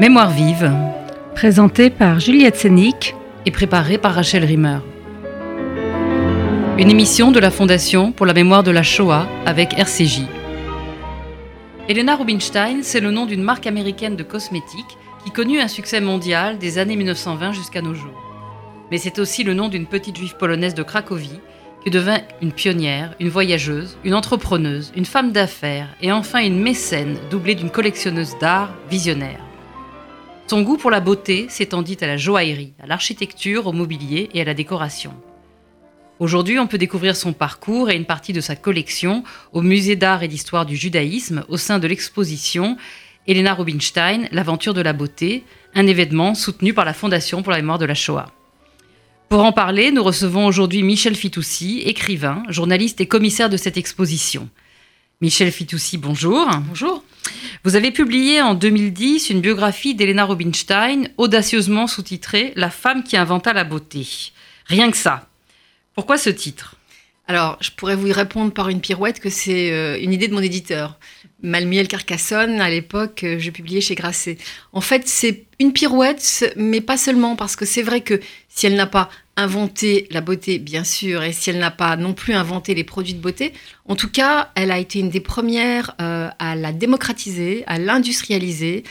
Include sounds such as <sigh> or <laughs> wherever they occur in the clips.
Mémoire vive, Présenté par Juliette Sénic. et préparée par Rachel Rimmer. Une émission de la Fondation pour la mémoire de la Shoah avec RCJ. Elena Rubinstein, c'est le nom d'une marque américaine de cosmétiques qui connut un succès mondial des années 1920 jusqu'à nos jours. Mais c'est aussi le nom d'une petite juive polonaise de Cracovie qui devint une pionnière, une voyageuse, une entrepreneuse, une femme d'affaires et enfin une mécène doublée d'une collectionneuse d'art visionnaire. Son goût pour la beauté s'étendit à la joaillerie, à l'architecture, au mobilier et à la décoration. Aujourd'hui, on peut découvrir son parcours et une partie de sa collection au Musée d'art et d'histoire du judaïsme au sein de l'exposition Elena Rubinstein, l'aventure de la beauté, un événement soutenu par la Fondation pour la mémoire de la Shoah. Pour en parler, nous recevons aujourd'hui Michel Fitoussi, écrivain, journaliste et commissaire de cette exposition. Michel Fitoussi, bonjour. Bonjour. Vous avez publié en 2010 une biographie d'Elena Rubinstein, audacieusement sous-titrée La femme qui inventa la beauté. Rien que ça. Pourquoi ce titre? Alors, je pourrais vous y répondre par une pirouette que c'est euh, une idée de mon éditeur. Malmiel Carcassonne, à l'époque, euh, je publiais chez Grasset. En fait, c'est une pirouette, mais pas seulement, parce que c'est vrai que si elle n'a pas inventé la beauté, bien sûr, et si elle n'a pas non plus inventé les produits de beauté, en tout cas, elle a été une des premières euh, à la démocratiser, à l'industrialiser,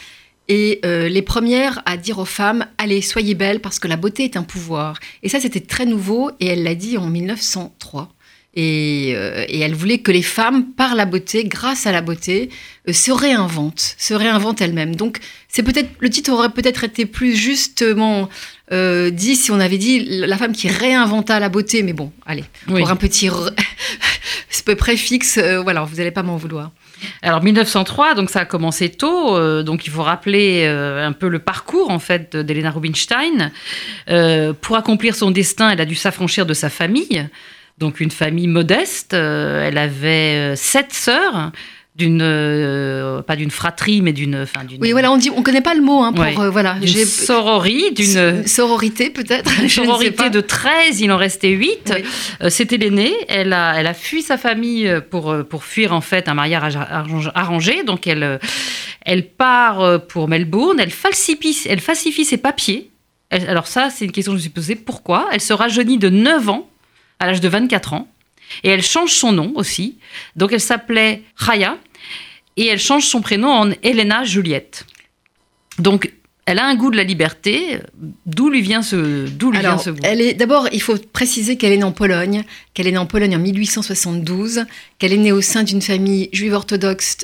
et euh, les premières à dire aux femmes allez soyez belles parce que la beauté est un pouvoir. Et ça c'était très nouveau et elle l'a dit en 1903 et, euh, et elle voulait que les femmes par la beauté grâce à la beauté se réinventent se réinventent elles-mêmes. Donc c'est peut-être le titre aurait peut-être été plus justement euh, dit si on avait dit la femme qui réinventa la beauté mais bon allez Oui. pour un petit <laughs> préfixe euh, voilà vous n'allez pas m'en vouloir Alors 1903, donc ça a commencé tôt, euh, donc il faut rappeler euh, un peu le parcours en fait d'Elena Rubinstein. Euh, pour accomplir son destin, elle a dû s'affranchir de sa famille, donc une famille modeste. Elle avait sept sœurs, d'une euh, pas d'une fratrie, mais d'une, enfin d'une oui voilà on dit on connaît pas le mot hein, pour Ouais. euh, voilà d'une sororie, d'une sororité peut-être <laughs> sororité de 13, il en restait 8. Oui. Euh, C'était l'aînée. Elle a, elle a fui sa famille pour, euh, pour fuir en fait un mariage arrangé. Donc elle, euh, elle part euh, pour Melbourne. Elle falsifie, elle falsifie ses papiers. Elle- alors ça, c'est une question que je me suis posée. Pourquoi? Elle se rajeunit de 9 ans à l'âge de 24 ans. Et elle change son nom aussi. Donc elle s'appelait Raya. Et elle change son prénom en Elena Juliette. Donc elle a un goût de la liberté. D'où lui vient ce, d'où lui vient ce goût elle est d'abord, il faut préciser qu'elle est née en Pologne, qu'elle est née en Pologne en 1872, qu'elle est née au sein d'une famille juive orthodoxe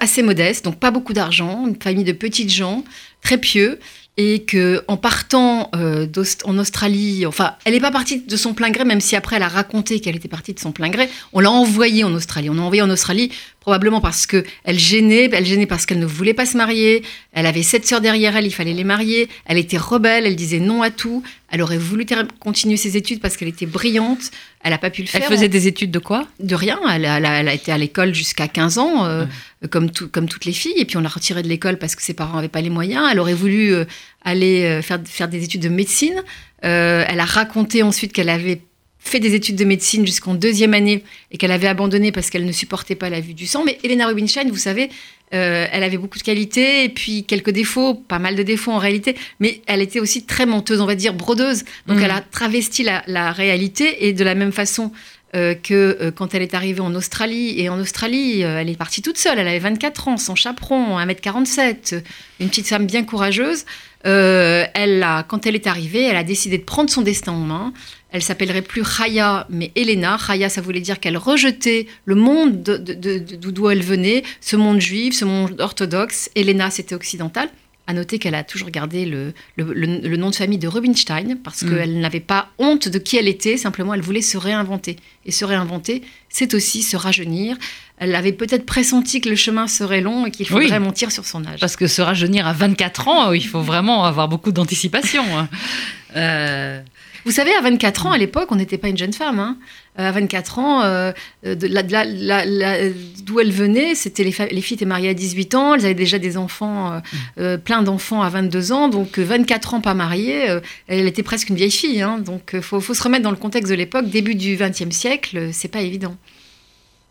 assez modeste, donc pas beaucoup d'argent, une famille de petites gens, très pieux, et que en partant euh, en Australie, enfin, elle n'est pas partie de son plein gré, même si après elle a raconté qu'elle était partie de son plein gré. On l'a envoyée en Australie. On l'a envoyée en Australie probablement parce que elle gênait, elle gênait parce qu'elle ne voulait pas se marier. Elle avait sept sœurs derrière elle, il fallait les marier. Elle était rebelle, elle disait non à tout. Elle aurait voulu continuer ses études parce qu'elle était brillante. Elle n'a pas pu le Elle faire. faisait des études de quoi? De rien. Elle a, elle a- elle a été à l'école jusqu'à 15 ans, euh, comme, tout- comme toutes les filles. Et puis on l'a retirée de l'école parce que ses parents n'avaient pas les moyens. Elle aurait voulu euh, aller euh, faire, faire des études de médecine. Euh, elle a raconté ensuite qu'elle avait fait des études de médecine jusqu'en deuxième année et qu'elle avait abandonné parce qu'elle ne supportait pas la vue du sang. Mais Elena Rubinstein, vous savez, euh, elle avait beaucoup de qualités et puis quelques défauts, pas mal de défauts en réalité, mais elle était aussi très menteuse, on va dire brodeuse. Donc Mhm. elle a travesti la, la réalité et de la même façon euh, que euh, quand elle est arrivée en Australie. Et en Australie, elle est partie toute seule. Elle avait 24 ans, sans chaperon, 1m47, euh, une petite femme bien courageuse. Euh, elle a, quand elle est arrivée, elle a décidé de prendre son destin en main. Elle s'appellerait plus Raya, mais Elena. Raya, ça voulait dire qu'elle rejetait le monde de- de- de- de- d'où elle venait, ce monde juif, ce monde orthodoxe. Elena, c'était occidental. À noter qu'elle a toujours gardé le, le- le- le nom de famille de Rubinstein parce Mm. qu'elle n'avait pas honte de qui elle était, simplement elle voulait se réinventer. Et se réinventer, c'est aussi se rajeunir. Elle avait peut-être pressenti que le chemin serait long et qu'il Oui. faudrait mentir sur son âge. Parce que se rajeunir à 24 ans, il faut vraiment avoir beaucoup d'anticipation. hein. <laughs> Euh, Vous savez, à 24 ans, à l'époque, on n'était pas une jeune femme. hein. Euh, À 24 ans, euh, de la- de la- la- la- d'où elle venait, c'était les, les filles étaient mariées à 18 ans, elles avaient déjà des enfants, euh, euh, plein d'enfants à 22 ans, donc euh, 24 ans pas mariée, euh, elle était presque une vieille fille. hein. donc il faut, faut se remettre dans le contexte de l'époque, début du XXe siècle, euh, c'est pas évident.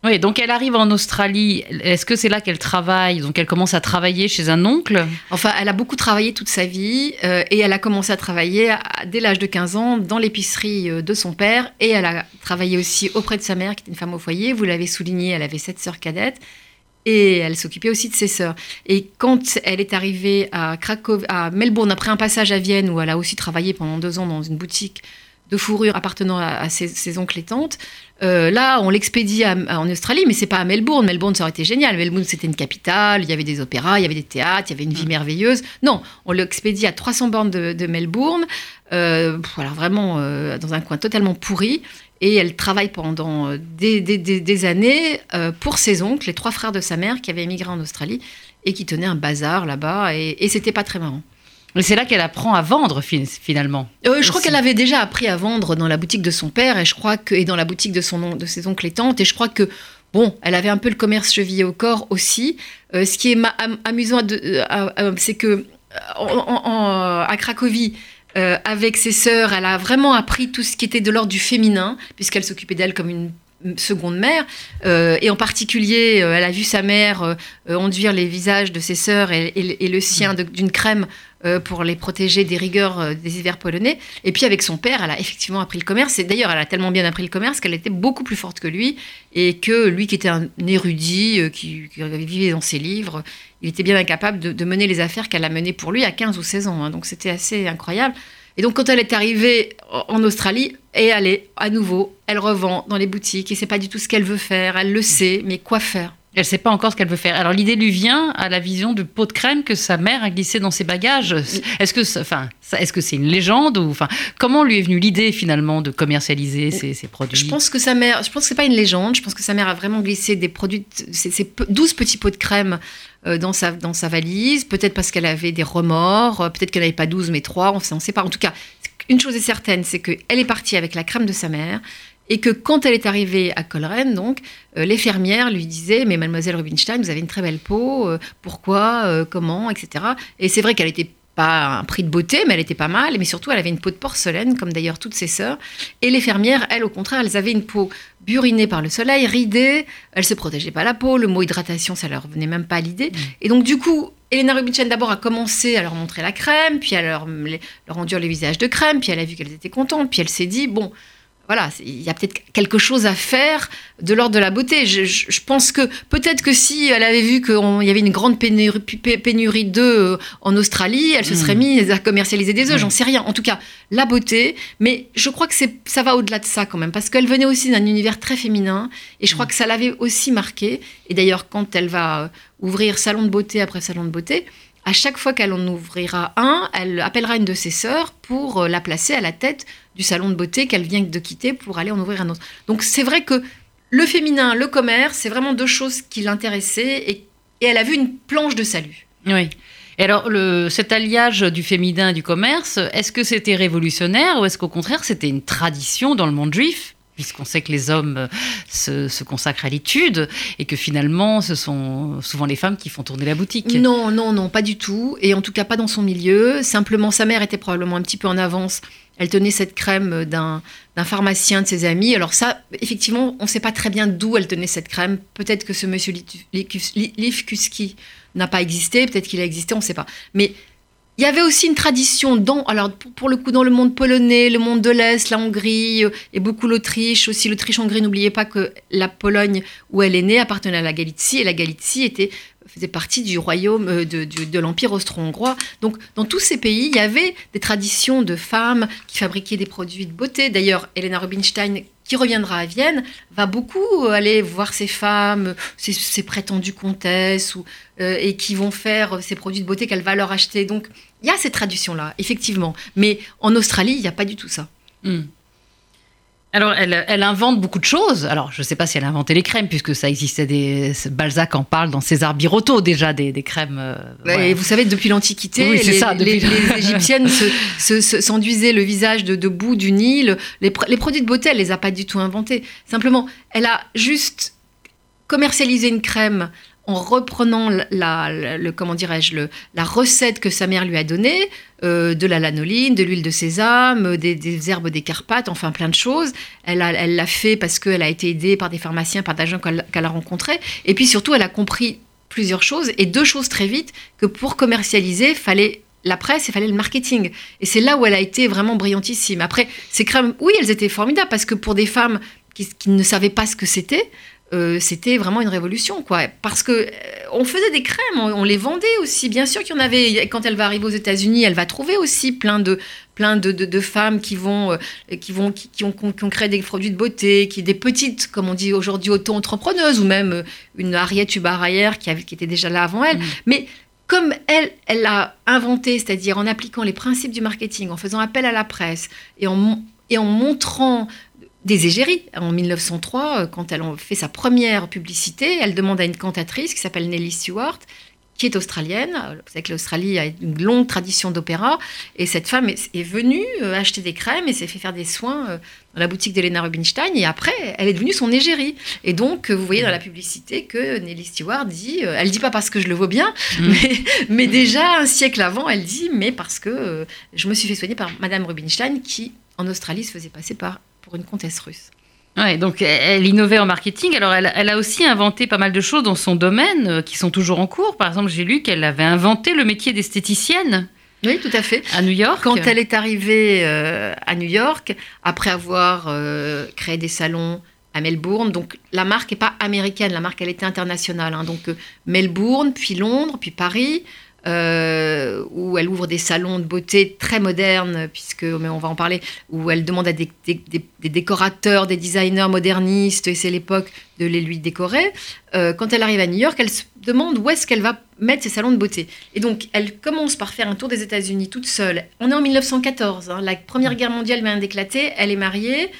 Oui, donc elle arrive en Australie. Est-ce que c'est là qu'elle travaille? Donc elle commence à travailler chez un oncle? Enfin, elle a beaucoup travaillé toute sa vie euh, et elle a commencé à travailler dès l'âge de 15 ans dans l'épicerie euh, de son père et elle a travaillé aussi auprès de sa mère qui était une femme au foyer. Vous l'avez souligné, elle avait sept sœurs cadettes et elle s'occupait aussi de ses sœurs. Et quand elle est arrivée à Melbourne, après un passage à Vienne où elle a aussi travaillé pendant deux ans dans une boutique de fourrure appartenant à, ses, oncles et tantes. Euh, là, on l'expédie en Australie, mais c'est pas à Melbourne. Melbourne, ça aurait été génial. Melbourne, c'était une capitale, il y avait des opéras, il y avait des théâtres, il y avait une vie mm. merveilleuse. Non, on l'expédie à 300 bornes de, Melbourne, euh, alors vraiment euh, dans un coin totalement pourri. Et elle travaille pendant des, années pour ses oncles, les trois frères de sa mère qui avaient émigré en Australie et qui tenaient un bazar là-bas. Et, et c'était pas très marrant. C'est là qu'elle apprend à vendre finalement. Euh, je crois qu'elle avait déjà appris à vendre dans la boutique de son père et je crois que et dans la boutique de son de ses oncles et tantes et je crois que bon, elle avait un peu le commerce chevillé au corps aussi. Euh, ce qui est amusant, euh, c'est que à Cracovie. avec ses sœurs, elle a vraiment appris tout ce qui était de l'ordre du féminin, puisqu'elle s'occupait d'elle comme une seconde mère, et en particulier, elle a vu sa mère enduire les visages de ses sœurs et, et le sien d'une crème euh, pour les protéger des rigueurs euh, des hivers polonais. Et puis avec son père, elle a effectivement appris le commerce. Et d'ailleurs, elle a tellement bien appris le commerce qu'elle était beaucoup plus forte que lui. Et que lui, qui était un érudit, euh, qui, vivait dans ses livres, il était bien incapable de, mener les affaires qu'elle a menées pour lui à 15 ou 16 ans. Hein. Donc c'était assez incroyable. Et donc quand elle est arrivée en Australie, et elle est à nouveau, elle revend dans les boutiques et c'est pas du tout ce qu'elle veut faire. Elle le sait, mais quoi faire? Elle ne sait pas encore ce qu'elle veut faire. Alors l'idée lui vient à la vision du pot de crème que sa mère a glissé dans ses bagages. Est-ce que, enfin, est-ce que c'est une légende ou, enfin, comment lui est venue l'idée finalement de commercialiser ces, produits? Je pense que sa mère, je pense que c'est pas une légende. Je pense que sa mère a vraiment glissé des produits, ces, 12 petits pots de crème euh, dans sa, dans sa valise. Peut-être parce qu'elle avait des remords. Euh, peut-être qu'elle n'avait pas 12 mais 3. On ne sait pas. En tout cas, une chose est certaine, c'est qu'elle est partie avec la crème de sa mère et que quand elle est arrivée à Coleraine, donc, euh, les fermières lui disaient Mais mademoiselle Rubinstein, vous avez une très belle peau, euh, pourquoi, euh, comment, etc. Et c'est vrai qu'elle n'était pas un prix de beauté, mais elle était pas mal, mais surtout elle avait une peau de porcelaine, comme d'ailleurs toutes ses sœurs. Et les fermières, elles, au contraire, elles avaient une peau burinée par le soleil, ridée, elles se protégeaient pas la peau, le mot hydratation, ça leur venait même pas à l'idée. Mm. Et donc, du coup, Elena Rubinstein d'abord a commencé à leur montrer la crème, puis à leur, leur enduire le visage de crème, puis elle a vu qu'elles étaient contentes, puis elle s'est dit, bon, voilà, il y a peut-être quelque chose à faire de l'ordre de la beauté. Je, pense que peut-être que si elle avait vu qu'il y avait une grande pénurie, d'œufs en Australie, elle se serait hmm. mise à commercialiser des œufs, j'en sais rien. En tout cas, la beauté, mais je crois que ça va au-delà de ça quand même, parce qu'elle venait aussi d'un univers très féminin, et je crois hmm. que ça l'avait aussi marqué. Et d'ailleurs, quand elle va euh, ouvrir salon de beauté après salon de beauté, à chaque fois qu'elle en ouvrira un, elle appellera une de ses sœurs pour euh, la placer à la tête du salon de beauté qu'elle vient de quitter pour aller en ouvrir un autre. Donc c'est vrai que le féminin, le commerce, c'est vraiment deux choses qui l'intéressaient et, elle a vu une planche de salut. Oui. Et alors, cet alliage du féminin et du commerce, est-ce que c'était révolutionnaire ou est-ce qu'au contraire c'était une tradition dans le monde juif? Puisqu'on sait que les hommes euh, se, consacrent à l'étude et que finalement, ce sont souvent les femmes qui font tourner la boutique. Non, non, non, pas du tout. Et en tout cas, pas dans son milieu. Simplement, sa mère était probablement un petit peu en avance. Elle tenait cette crème d'un pharmacien de ses amis. Alors ça, effectivement, on ne sait pas très bien d'où elle tenait cette crème. Peut-être que ce monsieur Lifkuski n'a pas existé, peut-être qu'il a existé, on ne sait pas. Mais il y avait aussi une tradition dans, alors pour le coup, dans le monde polonais, le monde de l'Est, la Hongrie euh, et beaucoup l'Autriche aussi. L'Autriche-Hongrie, n'oubliez pas que la Pologne où elle est née appartenait à la Galicie et la Galicie était faisait partie du royaume euh, de, de l'empire austro-hongrois. Donc, dans tous ces pays, il y avait des traditions de femmes qui fabriquaient des produits de beauté. D'ailleurs, Elena Rubinstein, qui reviendra à Vienne, va beaucoup aller voir ces femmes, ces, prétendues comtesses, euh, et qui vont faire ces produits de beauté qu'elle va leur acheter. Donc, il y a cette tradition-là, effectivement. Mais en Australie, il n'y a pas du tout ça. Hmm. Alors, elle, invente beaucoup de choses. Alors, je ne sais pas si elle a inventé les crèmes, puisque ça existait des. Balzac en parle dans César Birotteau déjà, des, crèmes. Euh, et vous savez, depuis l'Antiquité, les, Égyptiennes s'enduisaient le visage de, boue du Nil. Les, produits de beauté, elle les a pas du tout inventés. Simplement, elle a juste commercialisé une crème en reprenant la, comment dirais-je, la recette que sa mère lui a donnée, euh, de la lanoline, de l'huile de sésame, des, herbes des Carpates, enfin plein de choses. Elle l'a fait parce qu'elle a été aidée par des pharmaciens, par des gens qu'elle a rencontrés. Et puis surtout, elle a compris plusieurs choses, et deux choses très vite, que pour commercialiser, fallait la presse, il fallait le marketing. Et c'est là où elle a été vraiment brillantissime. Après, ces crèmes, oui, elles étaient formidables, parce que pour des femmes qui ne savaient pas ce que c'était, euh, c'était vraiment une révolution, quoi. Parce que euh, on faisait des crèmes, on, les vendait aussi. Bien sûr qu'il y en avait. Quand elle va arriver aux États-Unis, elle va trouver aussi plein de plein de, de, femmes qui vont euh, qui vont qui, ont, qui, ont, créé des produits de beauté, qui des petites, comme on dit aujourd'hui, auto-entrepreneuses, ou même une Harriet Hubarayer qui, qui était déjà là avant elle. Mm. Mais comme elle, elle a inventé, c'est-à-dire en appliquant les principes du marketing, en faisant appel à la presse et en, et en montrant des égéries. En 1903, euh, quand elle fait sa première publicité, elle demande à une cantatrice qui s'appelle Nellie Stewart, qui est australienne. Vous savez que l'Australie a une longue tradition d'opéra. Et cette femme est, venue euh, acheter des crèmes et s'est fait faire des soins euh, dans la boutique d'Elena Rubinstein. Et après, elle est devenue son égérie. Et donc, vous voyez dans la publicité que Nellie Stewart dit, elle dit pas parce que je le vois bien, mm. mais, mais, déjà un siècle avant, elle dit, mais parce que je me suis fait soigner par Madame Rubinstein qui, en Australie, se faisait passer par pour une comtesse russe. Ouais, donc elle innovait en marketing. Alors elle, a aussi inventé pas mal de choses dans son domaine euh, qui sont toujours en cours. Par exemple, j'ai lu qu'elle avait inventé le métier d'esthéticienne. Oui, tout à fait. À New York. Quand elle est arrivée euh, à New York, après avoir euh, créé des salons à Melbourne, donc la marque n'est pas américaine, la marque elle était internationale. Hein. donc Melbourne, puis Londres, puis Paris. Euh, où elle ouvre des salons de beauté très modernes, puisque, mais on va en parler, où elle demande à des, décorateurs, des designers modernistes, et c'est l'époque de les lui décorer. Euh, quand elle arrive à New York, elle se demande où est-ce qu'elle va mettre ses salons de beauté. Et donc, elle commence par faire un tour des États-Unis toute seule. On est en 1914, hein. la Première Guerre mondiale vient d'éclater, elle est mariée,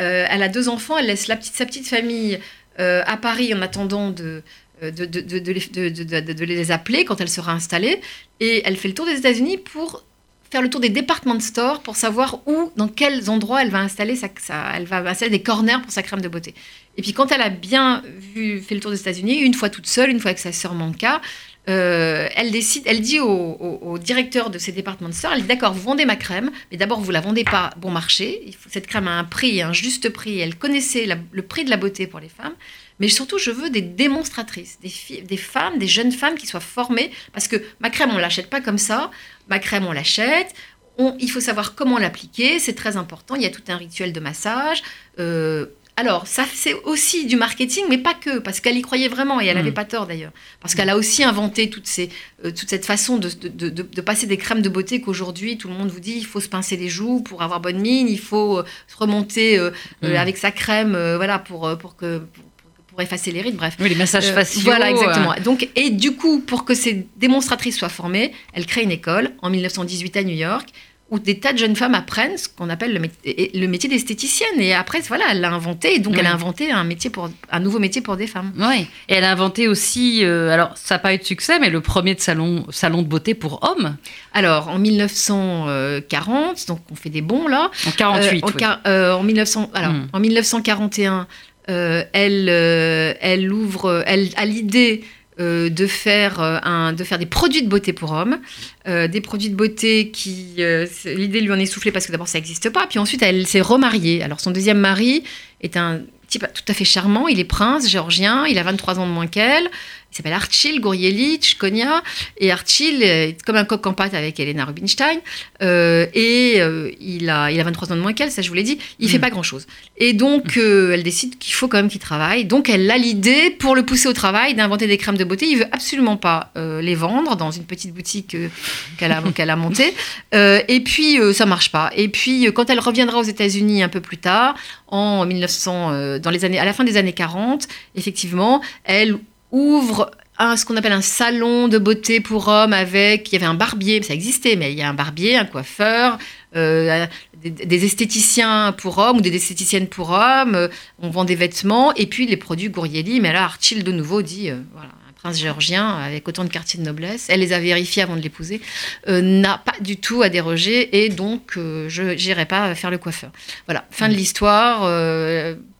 euh, elle a deux enfants, elle laisse la petite, sa petite famille à Paris en attendant de, de, les appeler quand elle sera installée. Et elle fait le tour des États-Unis pour faire le tour des department stores pour savoir où, dans quels endroits elle va installer sa, elle va installer des corners pour sa crème de beauté. Et puis quand elle a bien vu, fait le tour des États-Unis, une fois toute seule, une fois avec sa sœur Manka, euh, elle décide, dit au, directeur de ces départements stores, elle dit d'accord, vous vendez ma crème, mais d'abord vous la vendez pas bon marché. Cette crème a un prix, un juste prix. Elle connaissait le prix de la beauté pour les femmes. Mais surtout, je veux des démonstratrices, des, femmes, des jeunes femmes qui soient formées, parce que ma crème, on l'achète pas comme ça. Ma crème, on l'achète. il faut savoir comment l'appliquer, c'est très important. Il y a tout un rituel de massage. Euh, alors, ça, c'est aussi du marketing, mais pas que, parce qu'elle y croyait vraiment, et elle n'avait mm. pas tort d'ailleurs. Parce qu'elle a aussi inventé toutes ces, euh, toute cette façon de, de, de, passer des crèmes de beauté qu'aujourd'hui, tout le monde vous dit, il faut se pincer les joues pour avoir bonne mine, il faut euh, se remonter mm. avec sa crème, voilà, pour, pour que pour effacer les rides, bref. Oui, les massages euh, faciaux. voilà, exactement. Donc, et du coup, pour que ces démonstratrices soient formées, elle crée une école en 1918 à New York où des tas de jeunes femmes apprennent ce qu'on appelle le, métier, d'esthéticienne. Et après, voilà, elle l'a inventé. Et donc, elle a inventé un, métier pour, un nouveau métier pour des femmes. Oui. Et elle a inventé aussi, euh, alors ça n'a pas eu de succès, mais le premier de salon, salon de beauté pour hommes. Alors, en 1940, donc on fait des bons là. En 48. Euh, en, en, 1900, alors, hmm. en 1941, euh, elle, euh, elle ouvre, elle a l'idée euh, de faire un, de faire des produits de beauté pour hommes, des produits de beauté qui l'idée lui en est soufflée parce que d'abord ça n'existe pas, puis ensuite elle s'est remariée. Alors son deuxième mari est un type tout à fait charmant, il est prince géorgien, il a 23 ans de moins qu'elle. Il s'appelle Archil Gourielich Konya. Et Archil est comme un coq en pâte avec Elena Rubinstein. Euh, et euh, il, a, il a 23 ans de moins qu'elle, ça je vous l'ai dit. Il ne fait mm. pas grand-chose. Et donc, mm. euh, elle décide qu'il faut quand même qu'il travaille. Donc, elle a l'idée, pour le pousser au travail, d'inventer des crèmes de beauté. Il veut absolument pas les vendre dans une petite boutique qu'elle a, <laughs> qu'elle a montée. et puis, ça marche pas. Et puis, quand elle reviendra aux États-Unis un peu plus tard, en 1900, dans les années, à la fin des années 40, effectivement, elle ouvre un, ce qu'on appelle un salon de beauté pour hommes avec, il y avait un barbier, ça existait, mais il y a un barbier, un coiffeur, euh, des, esthéticiens pour hommes ou des esthéticiennes pour hommes, euh, on vend des vêtements, et puis les produits Gourieli, mais là Archil de nouveau dit, euh, voilà, un prince géorgien avec autant de quartiers de noblesse, elle les a vérifiés avant de l'épouser, n'a pas du tout à déroger, et donc je n'irai pas faire le coiffeur. Voilà, fin de l'histoire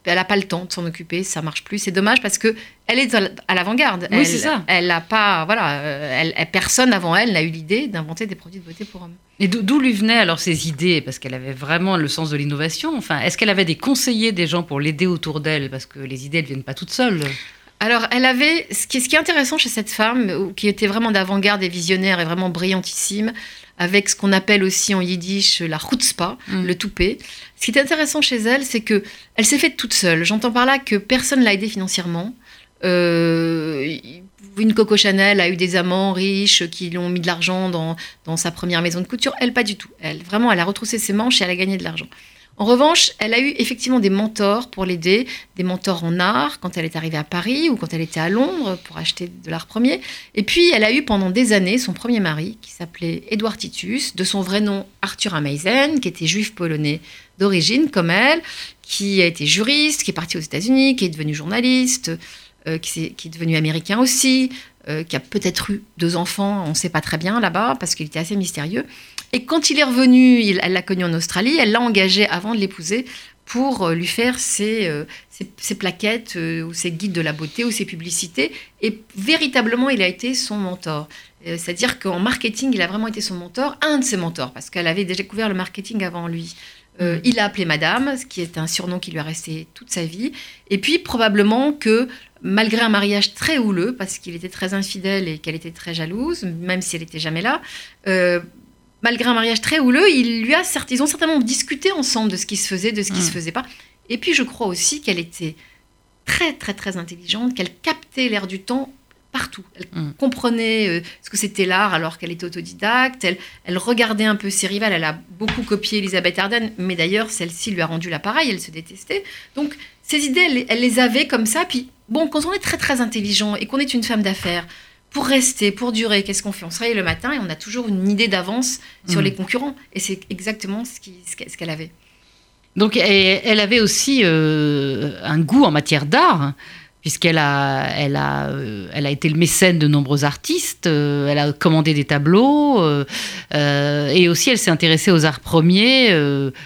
elle n'a pas le temps de s'en occuper, ça marche plus. C'est dommage parce que elle est à l'avant-garde. Oui, elle, c'est ça. Elle n'a pas, voilà, elle, personne avant elle n'a eu l'idée d'inventer des produits de beauté pour hommes. Et d'où lui venaient alors ces idées? Parce qu'elle avait vraiment le sens de l'innovation. Enfin, est-ce qu'elle avait des conseillers, des gens pour l'aider autour d'elle? Parce que les idées, elles viennent pas toutes seules. Alors, elle avait. Ce qui, ce qui est intéressant chez cette femme, qui était vraiment d'avant-garde et visionnaire et vraiment brillantissime, avec ce qu'on appelle aussi en yiddish la chutzpah, mm. le toupet. Ce qui est intéressant chez elle, c'est que elle s'est faite toute seule. J'entends par là que personne l'a aidée financièrement. Euh, une Coco Chanel a eu des amants riches qui lui ont mis de l'argent dans, dans, sa première maison de couture. Elle, pas du tout. Elle, vraiment, elle a retroussé ses manches et elle a gagné de l'argent. En revanche, elle a eu effectivement des mentors pour l'aider, des mentors en art quand elle est arrivée à Paris ou quand elle était à Londres pour acheter de l'art premier. Et puis, elle a eu pendant des années son premier mari qui s'appelait Edouard Titus, de son vrai nom Arthur Ameisen, qui était juif polonais d'origine comme elle, qui a été juriste, qui est parti aux États-Unis, qui est devenu journaliste, euh, qui, est, devenu américain aussi, euh, qui a peut-être eu deux enfants, on ne sait pas très bien là-bas parce qu'il était assez mystérieux. Et quand il est revenu, elle l'a connu en Australie, elle l'a engagé avant de l'épouser pour euh, lui faire ses, euh, plaquettes ou ses guides de la beauté ou ses publicités. Et véritablement, il a été son mentor. C'est-à-dire qu'en marketing, il a vraiment été son mentor, un de ses mentors, parce qu'elle avait déjà couvert le marketing avant lui. Mm. il a appelé Madame, ce qui est un surnom qui lui a resté toute sa vie. Et puis, probablement que malgré un mariage très houleux, parce qu'il était très infidèle et qu'elle était très jalouse, même si elle n'était jamais là, malgré un mariage très houleux, il lui a, ils ont certainement discuté ensemble de ce qui se faisait, de ce qui ne se mm. faisait pas. Et puis je crois aussi qu'elle était très très très intelligente, qu'elle captait l'air du temps partout. Elle mm. comprenait euh, ce que c'était l'art alors qu'elle était autodidacte. Elle, elle, regardait un peu ses rivales. Elle a beaucoup copié Elisabeth Arden, mais d'ailleurs celle-ci lui a rendu l'appareil. Elle se détestait. Donc ces idées, elle, elle, les avait comme ça. Puis bon, quand on est très très intelligent et qu'on est une femme d'affaires, pour rester, pour durer, qu'est-ce qu'on fait? On se réveille le matin et on a toujours une idée d'avance sur mm. les concurrents. Et c'est exactement ce qu'elle avait. Donc elle avait aussi euh, un goût en matière d'art, puisqu'elle a, elle a, euh, elle a été le mécène de nombreux artistes, euh, elle a commandé des tableaux, et aussi elle s'est intéressée aux arts premiers.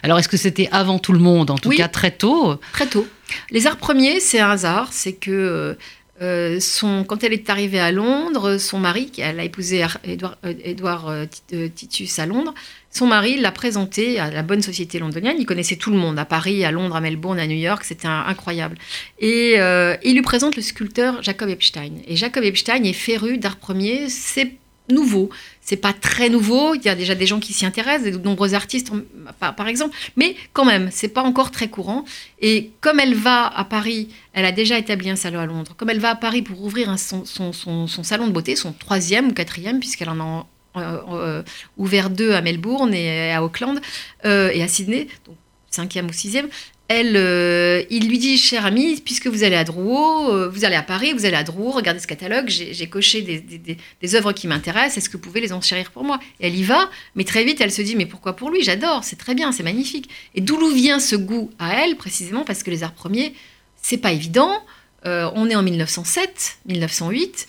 alors est-ce que c'était avant tout le monde, en tout cas très tôt? Très tôt. Les arts premiers, c'est un hasard, c'est que euh, quand elle est arrivée à Londres, son mari, elle a épousé Edouard, euh, euh, Titus à Londres, son mari l'a présenté à la bonne société londonienne. Il connaissait tout le monde, à Paris, à Londres, à Melbourne, à New York, c'était incroyable. Et il lui présente le sculpteur Jacob Epstein. Et Jacob Epstein est féru d'art premier, c'est nouveau. C'est pas très nouveau. Il y a déjà des gens qui s'y intéressent, de nombreux artistes, par, exemple. Mais quand même, c'est pas encore très courant. Et comme elle va à Paris, elle a déjà établi un salon à Londres. Comme elle va à Paris pour ouvrir son, salon de beauté, son troisième ou quatrième, puisqu'elle en a euh, ouvert deux à Melbourne et à Auckland euh, et à Sydney, donc cinquième ou sixième, elle, euh, il lui dit, cher ami, puisque vous allez à Drouot, euh, vous allez à Paris, vous allez à Drouot, regardez ce catalogue, j'ai coché des, œuvres qui m'intéressent, est-ce que vous pouvez les enchérir pour moi? Elle y va, mais très vite, elle se dit, mais pourquoi pour lui? J'adore, c'est très bien, c'est magnifique. Et d'où vient ce goût à elle, précisément parce que les arts premiers, c'est pas évident. Euh, on est en 1907, 1908.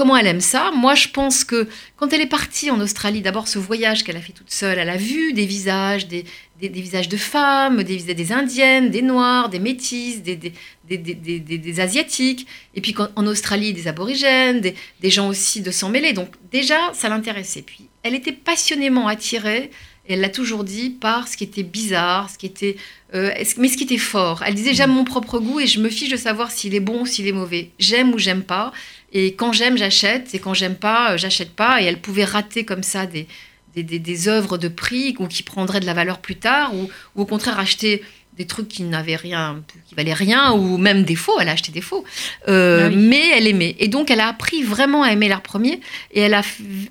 Comment elle aime ça? Moi, je pense que quand elle est partie en Australie, d'abord ce voyage qu'elle a fait toute seule, elle a vu des visages, des, visages de femmes, des, des indiennes, des noirs, des métis, des, des, asiatiques, et puis en Australie, des aborigènes, des, gens aussi de s'en mêler. Donc déjà, ça l'intéressait. Puis elle était passionnément attirée et elle l'a toujours dit par ce qui était bizarre, ce qui était, euh, mais ce qui était fort. Elle disait j'aime mon propre goût et je me fiche de savoir s'il est bon ou s'il est mauvais. J'aime ou j'aime pas. Et quand j'aime, j'achète. Et quand j'aime pas, euh, j'achète pas. Et elle pouvait rater comme ça des, œuvres de prix ou qui prendraient de la valeur plus tard, ou au contraire acheter des trucs qui n'avaient rien, qui valaient rien, ou même des faux. Elle a acheté des faux. Euh, ah mais elle aimait. Et donc, elle a appris vraiment à aimer l'art premier. Et elle a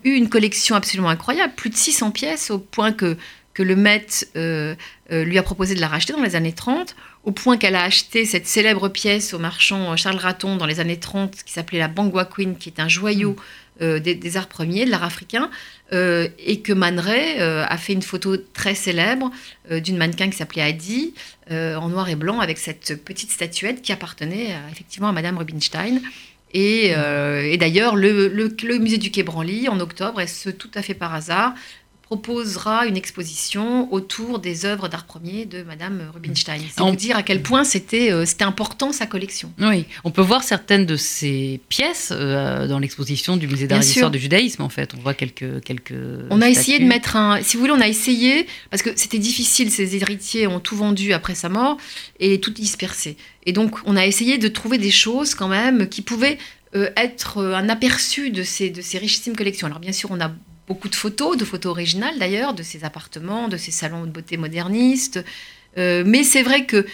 eu une collection absolument incroyable, plus de 600 pièces, au point que, que le Met euh, lui a proposé de la racheter dans les années 30 au point qu'elle a acheté cette célèbre pièce au marchand Charles Raton dans les années 30 qui s'appelait la Bangwa Queen, qui est un joyau mm. Euh, des, arts premiers, de l'art africain, euh, et que Man Ray euh, a fait une photo très célèbre d'une mannequin qui s'appelait Adi, en noir et blanc, avec cette petite statuette qui appartenait effectivement à Madame Rubinstein. Et, d'ailleurs, le, musée du Quai Branly, en octobre, est ce tout à fait par hasard, proposera une exposition autour des œuvres d'art premier de Madame Rubinstein. C'est on... dire à quel point c'était euh, c'était important sa collection. Oui, on peut voir certaines de ces pièces euh, dans l'exposition du musée d'art et d'histoire du judaïsme. En fait, on voit quelques quelques. On a essayé de mettre un. Si vous voulez, on a essayé parce que c'était difficile. Ses héritiers ont tout vendu après sa mort et tout dispersé. Et donc, on a essayé de trouver des choses quand même qui pouvaient euh, être un aperçu de ces, de ces richissimes collections. Alors bien sûr, on a beaucoup de photos, de photos originales d'ailleurs, de ces appartements, de ces salons de beauté modernistes. Euh, mais c'est vrai que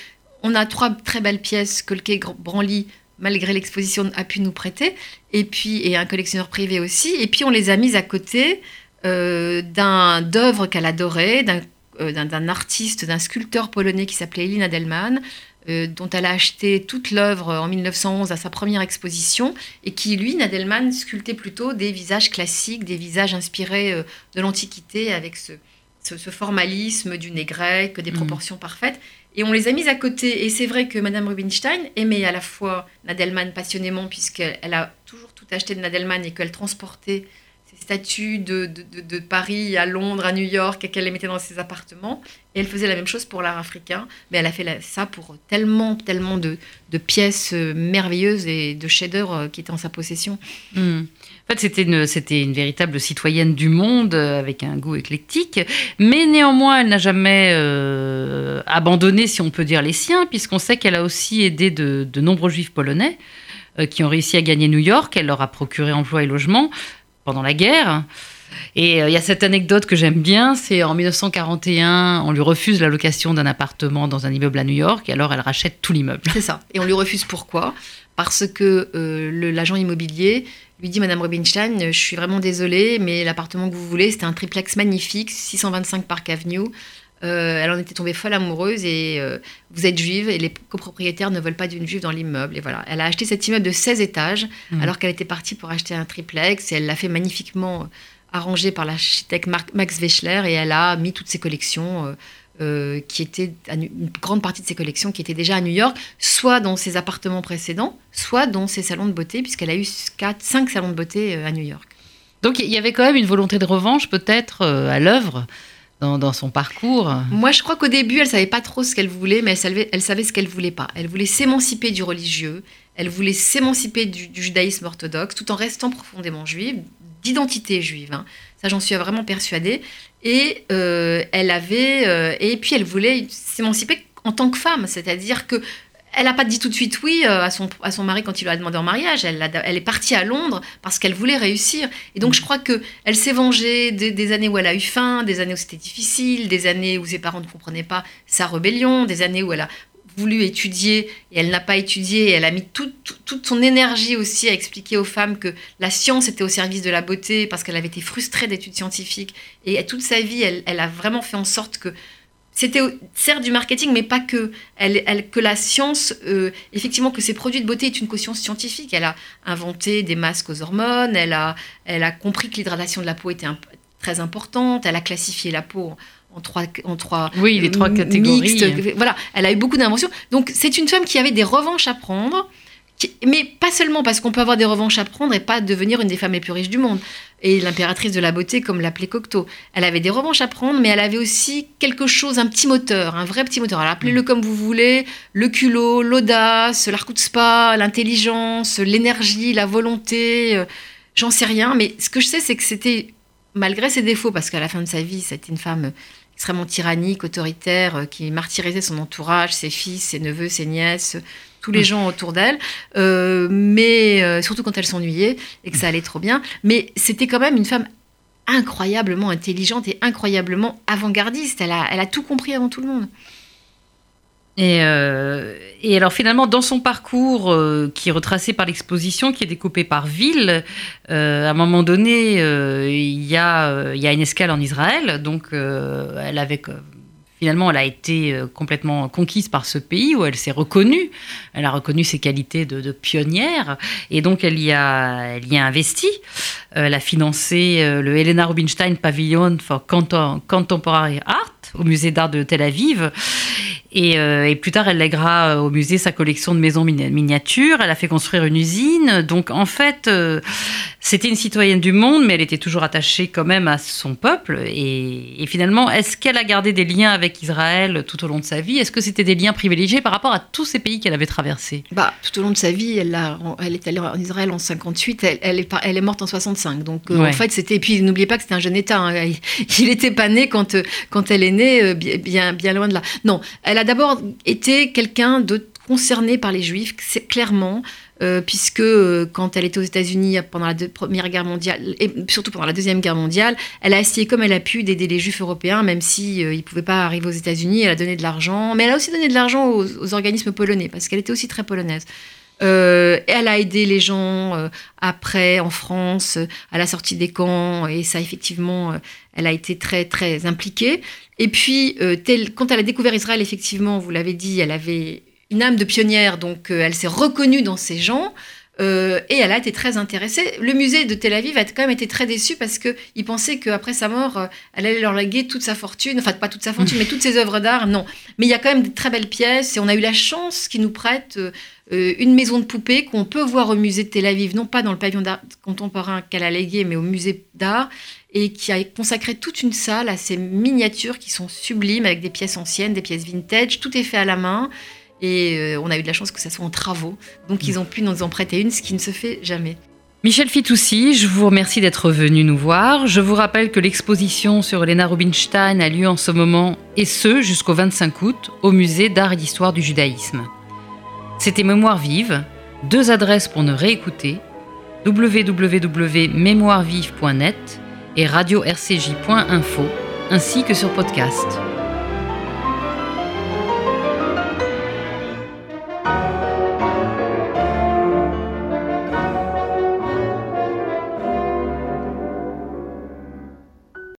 on a trois très belles pièces que le quai Branly, malgré l'exposition, a pu nous prêter, et puis et un collectionneur privé aussi. Et puis on les a mises à côté euh, d'un d'œuvres qu'elle adorait, euh, d'un artiste, d'un sculpteur polonais qui s'appelait Elina Delman, euh, dont elle a acheté toute l'œuvre en 1911 à sa première exposition, et qui, lui, Nadelman, sculptait plutôt des visages classiques, des visages inspirés euh, de l'Antiquité, avec ce, formalisme du nez grec, des mm. proportions parfaites. Et on les a mises à côté. Et c'est vrai que Madame Rubinstein aimait à la fois Nadelman passionnément, puisqu'elle a toujours tout acheté de Nadelman et qu'elle transportait statues de, Paris à Londres, à New York, et qu'elle les mettait dans ses appartements. Et elle faisait la même chose pour l'art africain. Mais elle a fait ça pour tellement, tellement de, pièces euh, merveilleuses et de chefs-d'œuvre euh, qui étaient en sa possession. Hmm. En fait, c'était une, c'était une véritable citoyenne du monde euh, avec un goût éclectique, mais néanmoins, elle n'a jamais abandonné, si on peut dire, les siens, puisqu'on sait qu'elle a aussi aidé de, nombreux juifs polonais qui ont réussi à gagner New York. Elle leur a procuré emploi et logement pendant la guerre. Et euh, il y a cette anecdote que j'aime bien, c'est en 1941, on lui refuse la location d'un appartement dans un immeuble à New York, et alors elle rachète tout l'immeuble. C'est ça. Et on lui refuse pourquoi? Parce que euh, l'agent immobilier lui dit, Madame Rubinstein, je suis vraiment désolée, mais l'appartement que vous voulez, c'était un triplex magnifique, 625 Park Avenue. Euh, elle en était tombée folle amoureuse et vous êtes juive et les copropriétaires ne veulent pas d'une juive dans l'immeuble. Et voilà, elle a acheté cet immeuble de 16 étages mmh. alors qu'elle était partie pour acheter un triplex et elle l'a fait magnifiquement arrangée par l'architecte Max Wechsler et elle a mis toutes ses collections. Euh, euh, qui étaient une grande partie de ses collections qui étaient déjà à New York, soit dans ses appartements précédents, soit dans ses salons de beauté, puisqu'elle a eu 4, 5 salons de beauté euh, à New York. Donc il y avait quand même une volonté de revanche peut-être à l'œuvre dans, son parcours. Moi je crois qu'au début elle savait pas trop ce qu'elle voulait, mais elle savait, elle savait ce qu'elle voulait pas. Elle voulait s'émanciper du religieux, elle voulait s'émanciper du, judaïsme orthodoxe tout en restant profondément juive, d'identité juive. Hein. Ça, j'en suis vraiment persuadée. Et euh, elle avait, euh, et puis elle voulait s'émanciper en tant que femme, c'est-à-dire que elle n'a pas dit tout de suite oui euh, à son, à son mari quand il lui a demandé en mariage. Elle, elle est partie à Londres parce qu'elle voulait réussir. Et donc, je crois que elle s'est vengée des, des, années où elle a eu faim, des années où c'était difficile, des années où ses parents ne comprenaient pas sa rébellion, des années où elle a voulu étudier et elle n'a pas étudié et elle a mis toute son énergie aussi à expliquer aux femmes que la science était au service de la beauté parce qu'elle avait été frustrée d'études scientifiques et toute sa vie elle, a vraiment fait en sorte que c'était certes du marketing mais pas que elle, que la science euh, effectivement que ces produits de beauté est une caution scientifique elle a inventé des masques aux hormones elle a elle a compris que l'hydratation de la peau était très importante elle a classifié la peau en trois, en trois, oui, les trois catégories. Voilà, elle a eu beaucoup d'inventions. Donc c'est une femme qui avait des revanches à prendre, mais pas seulement parce qu'on peut avoir des revanches à prendre et pas devenir une des femmes les plus riches du monde. Et l'impératrice de la beauté, comme l'appelait Cocteau. Elle avait des revanches à prendre, mais elle avait aussi quelque chose, un petit moteur, un vrai petit moteur. Alors appelez-le mm. comme vous voulez, le culot, l'audace, l'art de spa, l'intelligence, l'énergie, la volonté, euh, j'en sais rien. Mais ce que je sais, c'est que c'était, malgré ses défauts, parce qu'à la fin de sa vie, c'était une femme extrêmement tyrannique, autoritaire, euh, qui martyrisait son entourage, ses fils, ses neveux, ses nièces, tous les mm. gens autour d'elle, euh, mais euh, surtout quand elle s'ennuyait et que ça allait trop bien. Mais c'était quand même une femme incroyablement intelligente et incroyablement avant-gardiste. Elle a, elle a tout compris avant tout le monde. Et, euh, et, alors finalement, dans son parcours euh, qui est retracé par l'exposition, qui est découpé par ville, euh, à un moment donné, il y, y a une escale en Israël. Donc elle avait finalement, elle a été complètement conquise par ce pays où elle s'est reconnue. Elle a reconnu ses qualités de, pionnière et donc elle y a, elle y a investi. elle a financé le Helena Rubinstein Pavilion for Contemporary Art au musée d'art de Tel Aviv. Euh, et, plus tard, elle lèguera euh, au musée sa collection de maisons miniatures. Elle a fait construire une usine. Donc, en fait, euh, C'était une citoyenne du monde, mais elle était toujours attachée quand même à son peuple. Et, finalement, est-ce qu'elle a gardé des liens avec Israël tout au long de sa vie? Est-ce que c'était des liens privilégiés par rapport à tous ces pays qu'elle avait traversés? Bah, Tout au long de sa vie, elle, a, elle est allée en Israël en 58, elle, elle, est, elle est, morte en 65. Donc euh, en fait, c'était. Et puis n'oubliez pas que c'était un jeune État. Hein. Il n'était pas né quand, quand elle est née, euh, bien, loin de là. Non, elle a d'abord été quelqu'un de concerné par les Juifs, clairement. Euh, puisque euh, quand elle était aux États-Unis pendant la Première Guerre mondiale, et surtout pendant la Deuxième Guerre mondiale, elle a essayé comme elle a pu d'aider les Juifs européens, même si euh, ils pouvaient pas arriver aux États-Unis. Elle a donné de l'argent, mais elle a aussi donné de l'argent aux, organismes polonais, parce qu'elle était aussi très polonaise. elle a aidé les gens après en France à la sortie des camps et ça effectivement elle a été très très impliquée. Et puis quand elle a découvert Israël effectivement vous l'avez dit elle avait une âme de pionnière, donc euh, elle s'est reconnue dans ces gens. Euh, et elle a été très intéressée. Le musée de Tel Aviv a quand même été très déçu parce qu'il pensait qu'après sa mort, euh, elle allait leur léguer toute sa fortune, enfin pas toute sa fortune, mais toutes ses œuvres d'art. Non. Mais il y a quand même de très belles pièces et on a eu la chance qu'ils nous prêtent une maison de poupées qu'on peut voir au musée de Tel Aviv, non pas dans le pavillon d'art contemporain qu'elle a légué, mais au musée d'art, et qui a consacré toute une salle à ces miniatures qui sont sublimes avec des pièces anciennes, des pièces vintage. Tout est fait à la main. Et euh, on a eu de la chance que ça soit en travaux. Donc ils ont pu nous en prêter une, ce qui ne se fait jamais. Michel Fitoussi, je vous remercie d'être venu nous voir. Je vous rappelle que l'exposition sur Elena Rubinstein a lieu en ce moment, et ce jusqu'au 25 août, au musée d'art et d'histoire du judaïsme. C'était Mémoire vive, deux adresses pour ne réécouter www.mémoirevive.net et radio-rcj.info, ainsi que sur podcast.